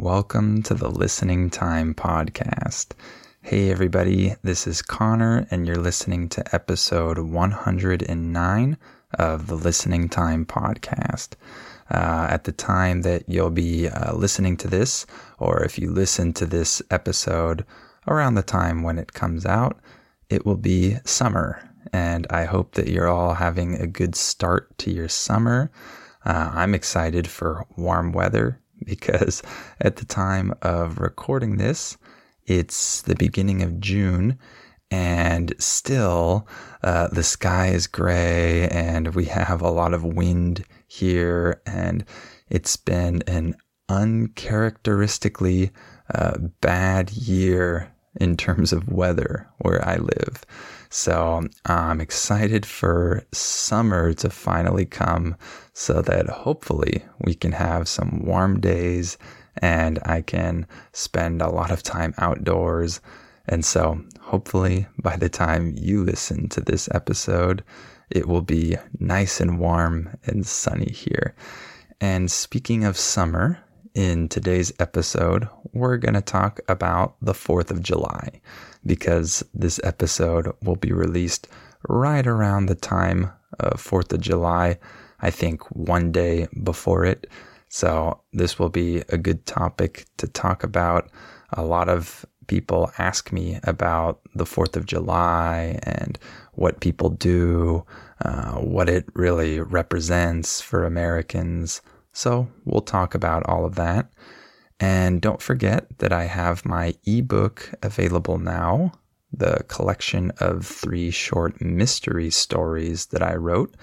Welcome to the Listening Time Podcast. Hey, everybody, this is Connor, and you're listening to episode 109 of the Listening Time Podcast. Uh, at the time that you'll be uh, listening to this, or if you listen to this episode around the time when it comes out, it will be summer. And I hope that you're all having a good start to your summer. Uh, I'm excited for warm weather because at the time of recording this, it's the beginning of June and still uh, the sky is gray and we have a lot of wind here and it's been an uncharacteristically uh, bad year in terms of weather where I live. So I'm excited for summer to finally come so that hopefully we can have some warm days and I can spend a lot of time outdoors. And so hopefully by the time you listen to this episode, it will be nice and warm and sunny here. And speaking of summer, in today's episode, we're going to talk about the 4th of July because this episode will be released right around the time of 4th of July, I think one day before it. So, this will be a good topic to talk about. A lot of people ask me about the 4th of July and what people do, uh, what it really represents for Americans. So we'll talk about all of that. And don't forget that I have my ebook available now, the collection of three short mystery stories that I wrote.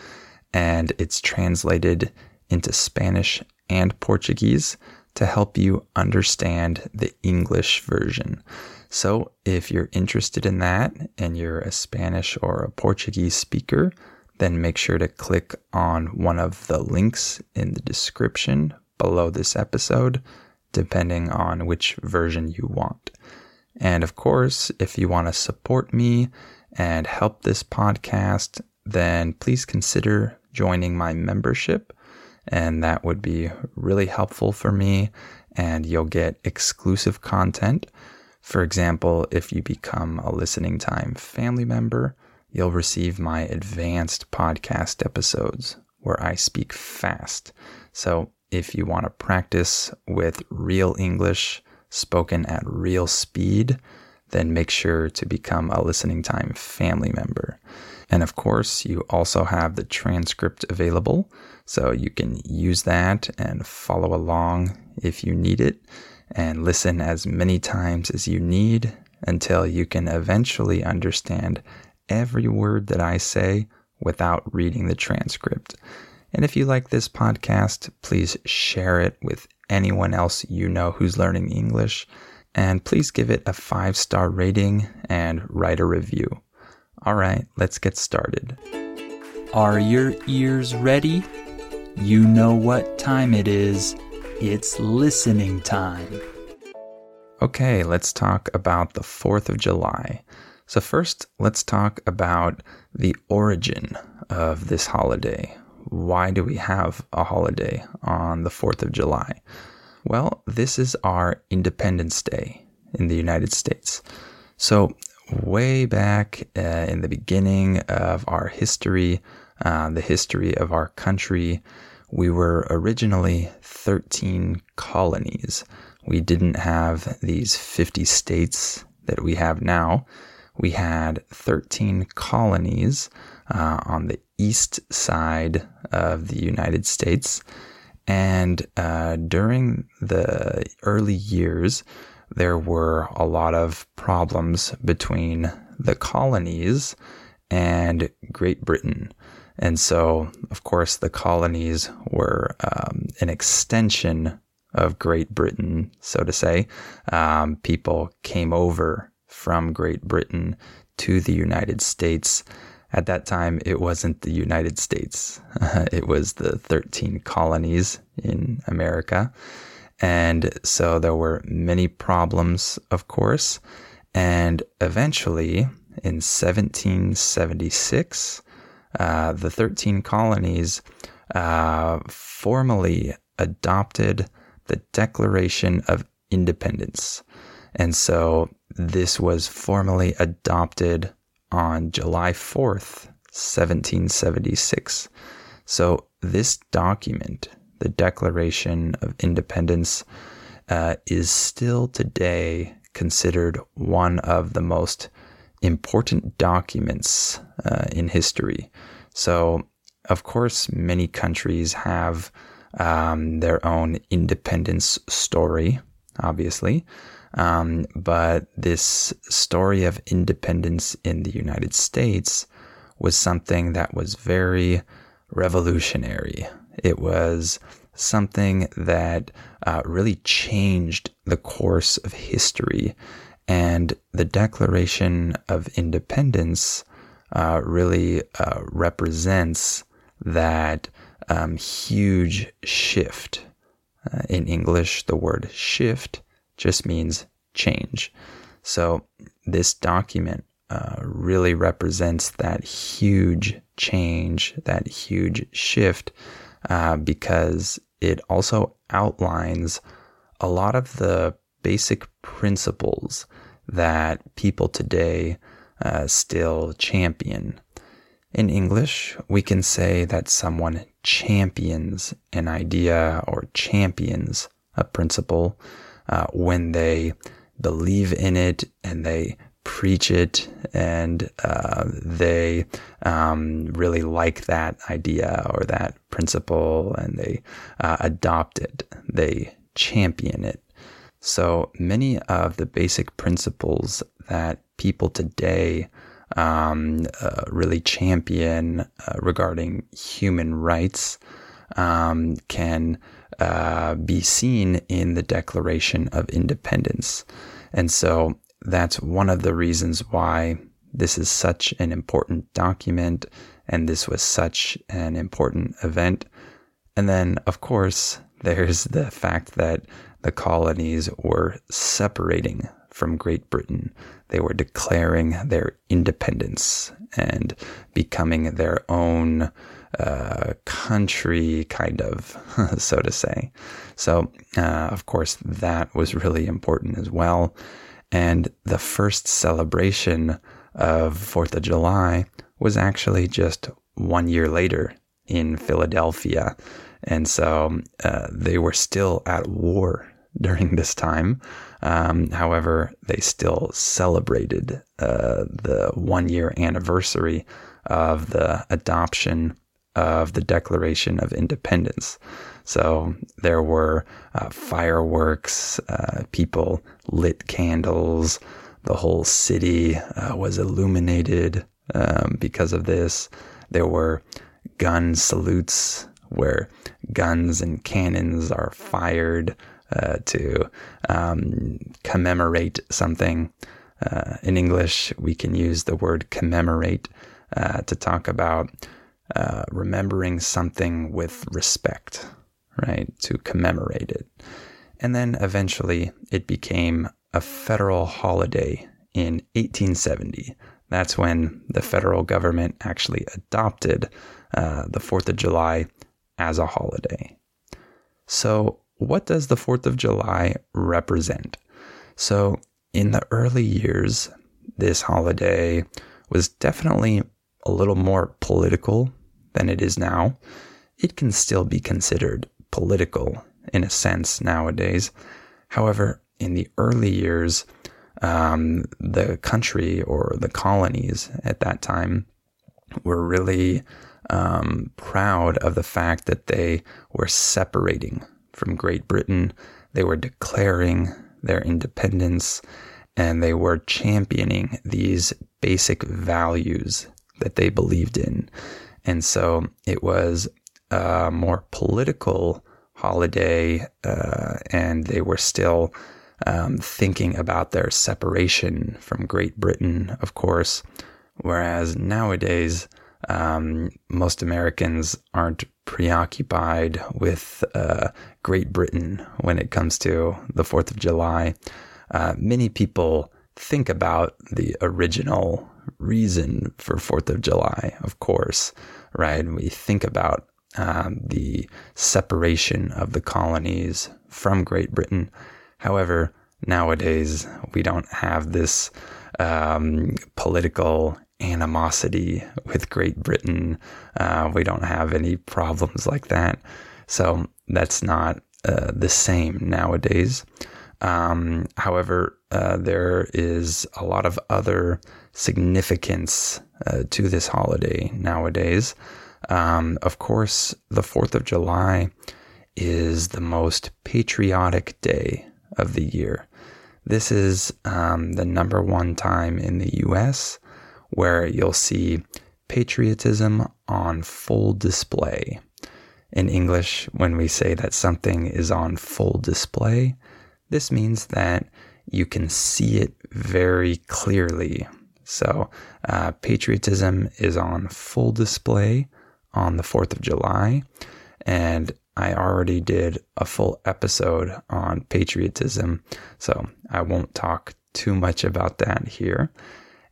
And it's translated into Spanish and Portuguese to help you understand the English version. So if you're interested in that and you're a Spanish or a Portuguese speaker, then make sure to click on one of the links in the description below this episode, depending on which version you want. And of course, if you want to support me and help this podcast, then please consider joining my membership. And that would be really helpful for me. And you'll get exclusive content. For example, if you become a listening time family member, you'll receive my advanced podcast episodes where I speak fast. So if you want to practice with real English spoken at real speed, then make sure to become a listening time family member. And of course, you also have the transcript available, so you can use that and follow along if you need it, and listen as many times as you need until you can eventually understand every word that I say without reading the transcript. And if you like this podcast, please share it with anyone else you know who's learning English. And please give it a five star rating and write a review. All right, let's get started. Are your ears ready? You know what time it is. It's listening time. Okay, let's talk about the 4th of July. So, first, let's talk about the origin of this holiday. Why do we have a holiday on the 4th of July? Well, this is our Independence Day in the United States. So, way back uh, in the beginning of our history, uh, the history of our country, we were originally 13 colonies. We didn't have these 50 states that we have now we had 13 colonies uh, on the east side of the United States. And uh, during the early years, there were a lot of problems between the colonies and Great Britain. And so, of course, the colonies were um, an extension of Great Britain, so to say. Um, people came over from Great Britain to the United States. At that time, it wasn't the United States, it was the 13 colonies in America. And so there were many problems, of course. And eventually, in 1776, uh, the 13 colonies uh, formally adopted the Declaration of Independence. And so this was formally adopted on July 4th, 1776. So this document, the Declaration of Independence, uh, is still today considered one of the most important documents uh, in history. So, of course, many countries have um, their own independence story, obviously. Um, but this story of independence in the United States was something that was very revolutionary. It was something that uh, really changed the course of history. And the Declaration of Independence uh, really uh, represents that um, huge shift. Uh, in English, the word shift just means change. So this document uh, really represents that huge change, that huge shift, uh, because it also outlines a lot of the basic principles that people today uh, still champion. In English, we can say that someone champions an idea or champions a principle uh, when they believe in it and they preach it and uh, they um, really like that idea or that principle and they uh, adopt it. They champion it. So many of the basic principles that people today um, uh, really champion uh, regarding human rights um, can uh, be seen in the Declaration of Independence. And so that's one of the reasons why this is such an important document and this was such an important event. And then, of course, there's the fact that the colonies were separating from Great Britain. They were declaring their independence and becoming their own uh, country, kind of, so to say. So, uh, of course, that was really important as well. And the first celebration of Fourth of July was actually just one year later in Philadelphia. And so uh, they were still at war during this time. Um, however, they still celebrated uh, the one year anniversary of the adoption of the Declaration of Independence. So there were uh, fireworks, uh, people lit candles, the whole city uh, was illuminated um, because of this. There were gun salutes where guns and cannons are fired uh, to um, commemorate something. Uh, in English, we can use the word commemorate uh, to talk about uh, remembering something with respect, right? To commemorate it. And then eventually it became a federal holiday in 1870. That's when the federal government actually adopted uh, the 4th of July as a holiday. So, what does the 4th of July represent? So, in the early years, this holiday was definitely a little more political than it is now, it can still be considered political in a sense nowadays. However, in the early years, um, the country or the colonies at that time were really um, proud of the fact that they were separating from Great Britain. They were declaring their independence and they were championing these basic values that they believed in. And so it was a more political holiday, uh, and they were still um, thinking about their separation from Great Britain, of course. Whereas nowadays, um, most Americans aren't preoccupied with uh, Great Britain when it comes to the 4th of July. Uh, many people think about the original reason for 4th of July, of course, right? We think about um, the separation of the colonies from Great Britain. However, nowadays we don't have this um, political animosity with Great Britain. Uh, we don't have any problems like that. So that's not uh, the same nowadays. Um, however, uh, there is a lot of other significance uh, to this holiday nowadays. Um, of course, the 4th of July is the most patriotic day of the year. This is um, the number one time in the US where you'll see patriotism on full display. In English, when we say that something is on full display, this means that you can see it very clearly. So, uh, patriotism is on full display on the 4th of July. And I already did a full episode on patriotism, so I won't talk too much about that here.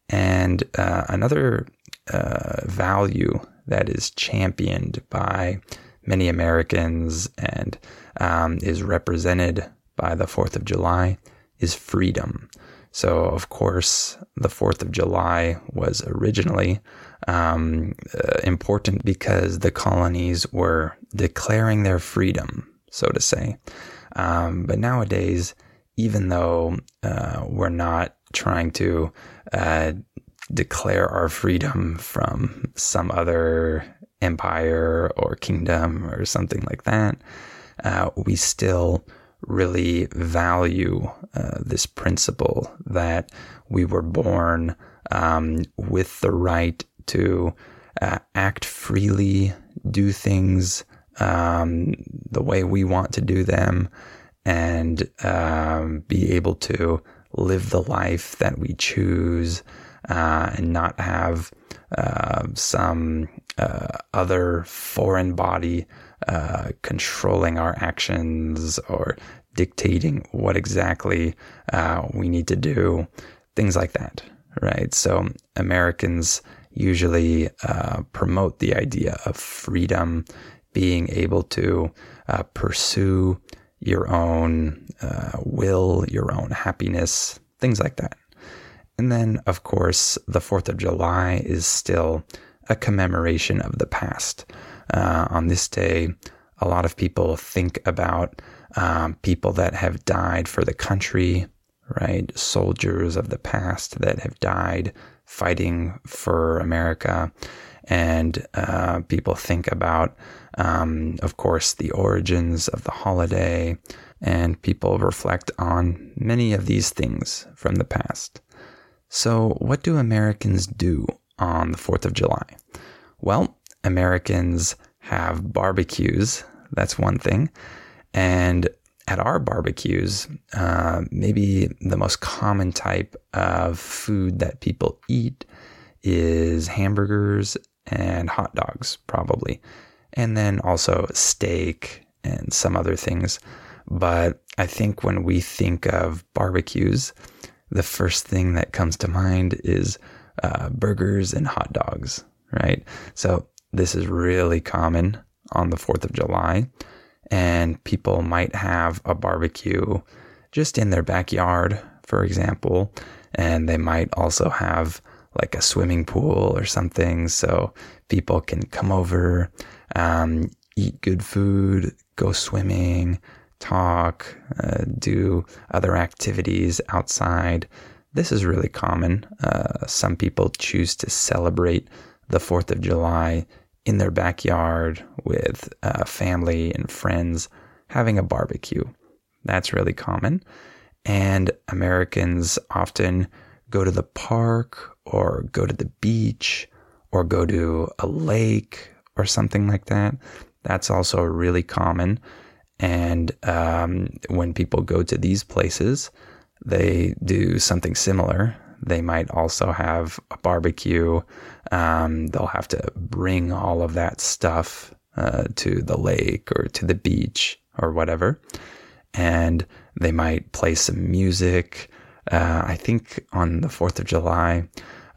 And uh, another uh, value that is championed by many Americans and um, is represented by the 4th of July is freedom. So, of course, the 4th of July was originally um, uh, important because the colonies were declaring their freedom, so to say. Um, but nowadays, even though uh, we're not trying to uh, declare our freedom from some other empire or kingdom or something like that, uh, we still really value uh, this principle that we were born um, with the right to uh, act freely, do things um, the way we want to do them, and um, be able to live the life that we choose uh, and not have uh, some uh, other foreign body uh, controlling our actions or dictating what exactly uh, we need to do, things like that, right? So Americans usually uh, promote the idea of freedom, being able to uh, pursue your own uh, will, your own happiness, things like that. And then, of course, the 4th of July is still a commemoration of the past. Uh, on this day, a lot of people think about um, people that have died for the country, right? Soldiers of the past that have died fighting for America. And uh, people think about, um, of course, the origins of the holiday, and people reflect on many of these things from the past. So, what do Americans do on the 4th of July? Well, Americans have barbecues. That's one thing. And at our barbecues, uh, maybe the most common type of food that people eat is hamburgers and hot dogs, probably. And then also steak and some other things. But I think when we think of barbecues, the first thing that comes to mind is uh, burgers and hot dogs, right? So this is really common on the 4th of July and people might have a barbecue just in their backyard, for example, and they might also have like a swimming pool or something so people can come over, um, eat good food, go swimming, talk, uh, do other activities outside. This is really common. Uh, some people choose to celebrate the 4th of July in their backyard with uh, family and friends having a barbecue. That's really common. And Americans often go to the park or go to the beach or go to a lake or something like that. That's also really common. And um, when people go to these places, they do something similar. They might also have a barbecue. Um, they'll have to bring all of that stuff uh, to the lake or to the beach or whatever. And they might play some music. Uh, I think on the 4th of July,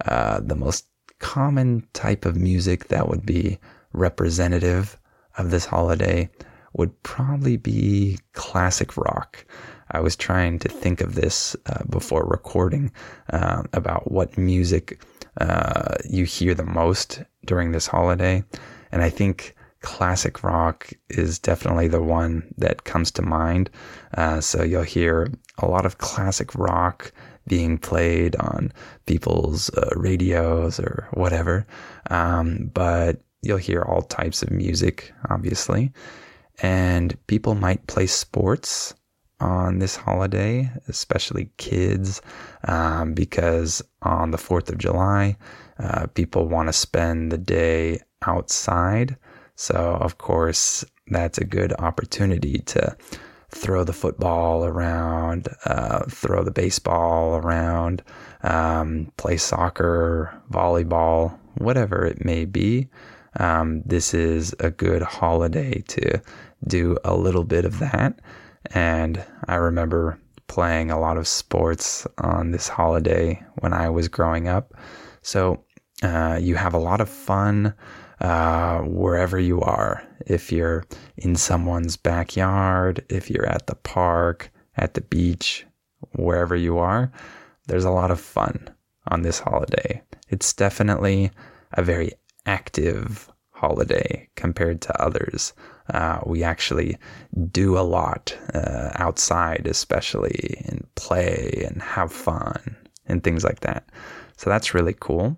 uh, the most common type of music that would be representative of this holiday would probably be classic rock. I was trying to think of this uh, before recording uh, about what music uh, you hear the most during this holiday. And I think classic rock is definitely the one that comes to mind. Uh, so you'll hear a lot of classic rock being played on people's uh, radios or whatever. Um, but you'll hear all types of music, obviously. And people might play sports on this holiday, especially kids, um, because on the 4th of July, uh, people want to spend the day outside. So, of course, that's a good opportunity to throw the football around, uh, throw the baseball around, um, play soccer, volleyball, whatever it may be. Um, this is a good holiday to do a little bit of that. And I remember playing a lot of sports on this holiday when I was growing up. So uh, you have a lot of fun uh, wherever you are. If you're in someone's backyard, if you're at the park, at the beach, wherever you are, there's a lot of fun on this holiday. It's definitely a very active holiday compared to others. Uh, we actually do a lot uh, outside, especially and play and have fun and things like that. So that's really cool.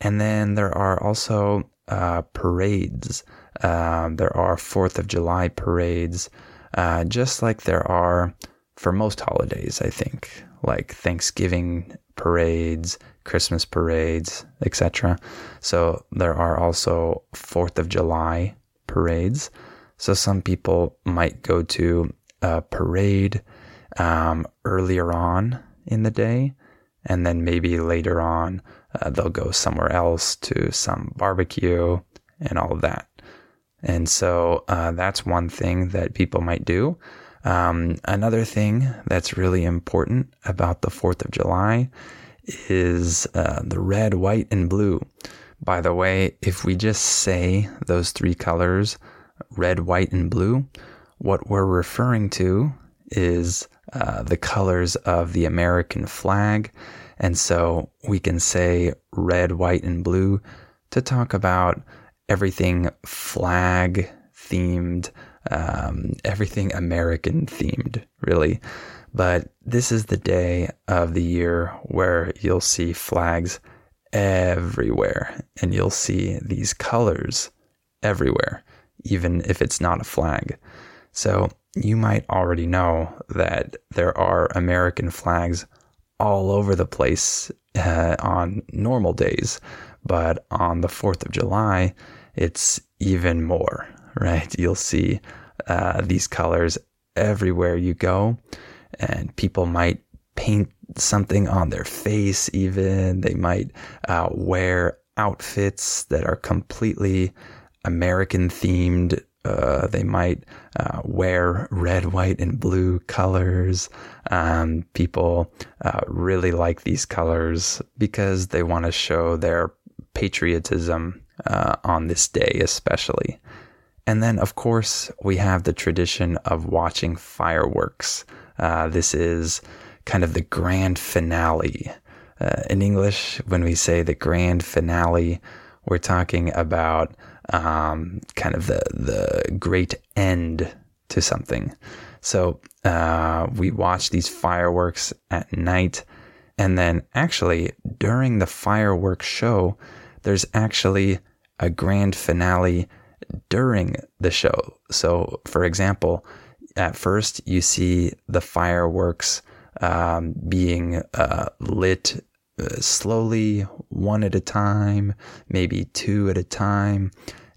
And then there are also uh, parades. Uh, there are Fourth of July parades, uh, just like there are for most holidays. I think, like Thanksgiving parades, Christmas parades, etc. So there are also Fourth of July parades. So some people might go to a parade um, earlier on in the day, and then maybe later on uh, they'll go somewhere else to some barbecue and all of that. And so uh, that's one thing that people might do. Um, another thing that's really important about the 4th of July is uh, the red, white, and blue. By the way, if we just say those three colors, red, white, and blue, what we're referring to is uh, the colors of the American flag. And so we can say red, white, and blue to talk about everything flag themed, um, everything American themed, really. But this is the day of the year where you'll see flags everywhere and you'll see these colors everywhere, even if it's not a flag. So you might already know that there are American flags all over the place uh, on normal days, but on the 4th of July, it's even more, right? You'll see uh, these colors everywhere you go and people might paint something on their face, even. They might uh, wear outfits that are completely American themed. Uh, they might uh, wear red, white, and blue colors. Um, people uh, really like these colors because they want to show their patriotism uh, on this day, especially. And then, of course, we have the tradition of watching fireworks. Uh, this is kind of the grand finale. Uh, in English, when we say the grand finale, we're talking about um, kind of the the great end to something. So uh, we watch these fireworks at night, and then actually during the fireworks show, there's actually a grand finale during the show. So, for example, at first you see the fireworks um, being uh, lit uh, slowly, one at a time, maybe two at a time,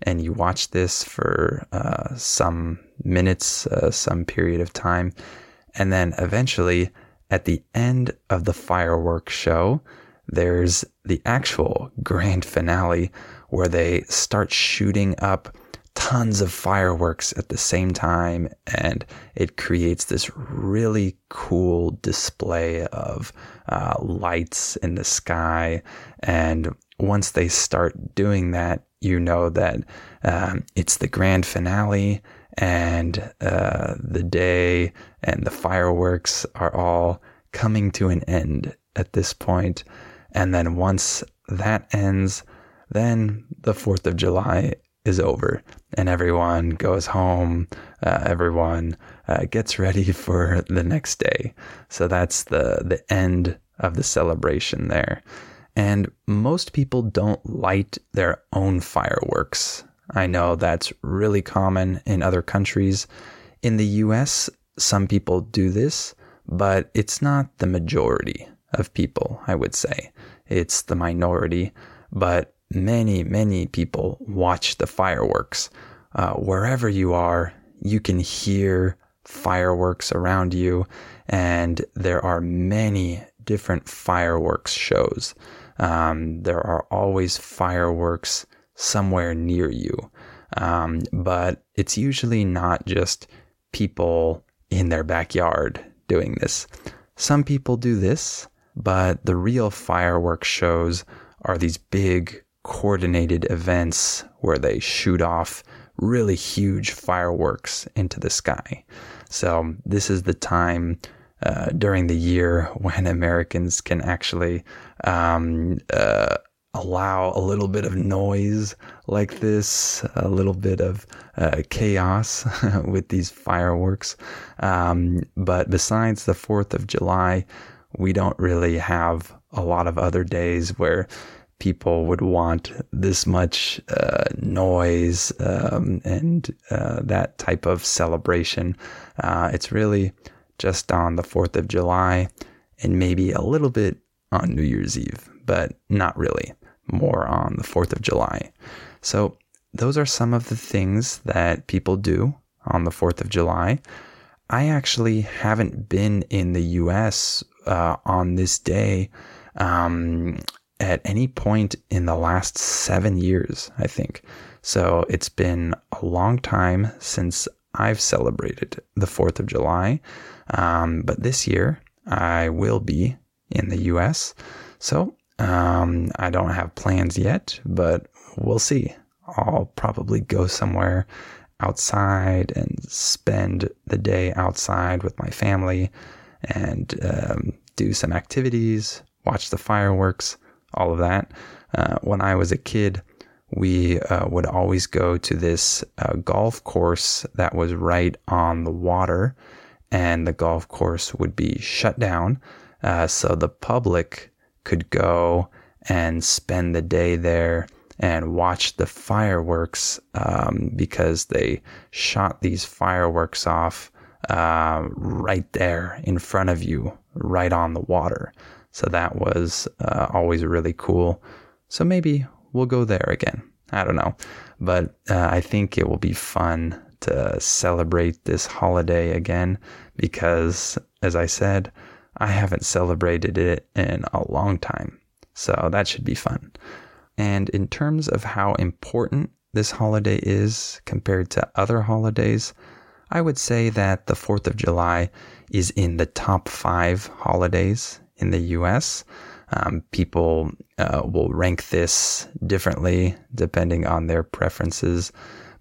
and you watch this for uh, some minutes, uh, some period of time, and then eventually, at the end of the fireworks show, there's the actual grand finale where they start shooting up tons of fireworks at the same time and it creates this really cool display of uh, lights in the sky and once they start doing that you know that um, it's the grand finale and uh, the day and the fireworks are all coming to an end at this point. And then once that ends, then the 4th of July is over and everyone goes home. Uh, everyone uh, gets ready for the next day. So that's the, the end of the celebration there. And most people don't light their own fireworks. I know that's really common in other countries. In the US, some people do this, but it's not the majority of people, I would say. It's the minority, but many, many people watch the fireworks. Uh, wherever you are, you can hear fireworks around you, and there are many different fireworks shows. Um, there are always fireworks somewhere near you. Um, but it's usually not just people in their backyard doing this. Some people do this, but the real fireworks shows are these big coordinated events where they shoot off really huge fireworks into the sky. So, this is the time uh, during the year when Americans can actually um, uh, allow a little bit of noise like this, a little bit of uh, chaos with these fireworks. Um, but besides the 4th of July, we don't really have a lot of other days where people would want this much uh, noise um, and uh, that type of celebration. Uh, it's really just on the 4th of July and maybe a little bit on New Year's Eve, but not really. More on the 4th of July. So, those are some of the things that people do on the 4th of July. I actually haven't been in the US uh, on this day um, at any point in the last seven years, I think. So it's been a long time since I've celebrated the 4th of July. Um, but this year, I will be in the US. So um, I don't have plans yet, but we'll see. I'll probably go somewhere outside and spend the day outside with my family and um, do some activities, watch the fireworks, all of that. Uh, when I was a kid, we uh, would always go to this uh, golf course that was right on the water, and the golf course would be shut down. Uh, so the public could go and spend the day there and watch the fireworks um, because they shot these fireworks off uh, right there in front of you, right on the water. So that was uh, always really cool. So maybe we'll go there again. I don't know. But uh, I think it will be fun to celebrate this holiday again because, as I said, I haven't celebrated it in a long time. So that should be fun. And in terms of how important this holiday is compared to other holidays, I would say that the 4th of July is in the top five holidays in the US. Um, people uh, will rank this differently depending on their preferences,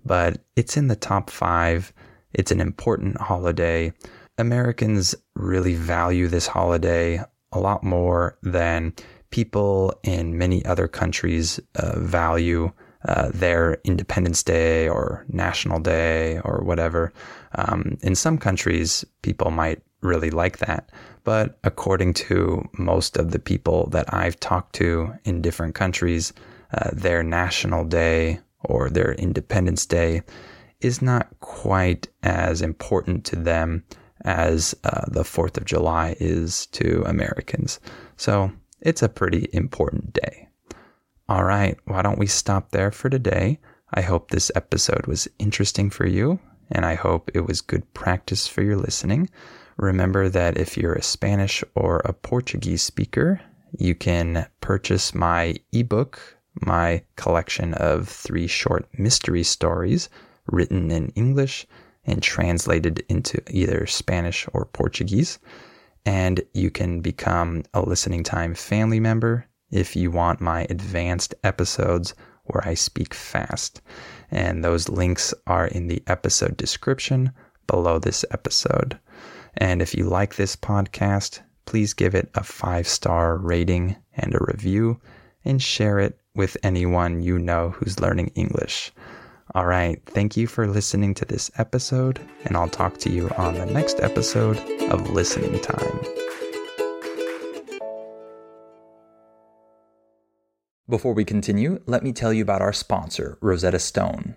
but it's in the top five. It's an important holiday. Americans really value this holiday a lot more than people in many other countries uh, value uh, their Independence Day or National Day or whatever. Um, in some countries, people might really like that. But according to most of the people that I've talked to in different countries, uh, their National Day or their Independence Day is not quite as important to them as uh, the 4th of July is to Americans. So it's a pretty important day. All right, why don't we stop there for today? I hope this episode was interesting for you, and I hope it was good practice for your listening. Remember that if you're a Spanish or a Portuguese speaker, you can purchase my ebook, my collection of three short mystery stories written in English and translated into either Spanish or Portuguese. And you can become a listening time family member if you want my advanced episodes where I speak fast. And those links are in the episode description below this episode. And if you like this podcast, please give it a five star rating and a review and share it with anyone you know who's learning English. All right, thank you for listening to this episode, and I'll talk to you on the next episode of Listening Time. Before we continue, let me tell you about our sponsor, Rosetta Stone.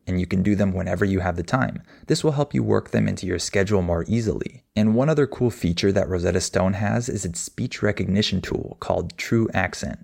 and you can do them whenever you have the time. This will help you work them into your schedule more easily. And one other cool feature that Rosetta Stone has is its speech recognition tool called TruAccent.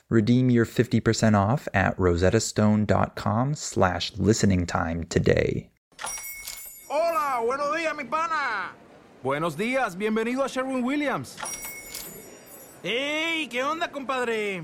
Redeem your 50% off at rosettastone.com slash listening time today. Hola, buenos días, mi pana. Buenos días, bienvenido a Sherwin Williams. ¡Ey! ¿Qué onda, compadre?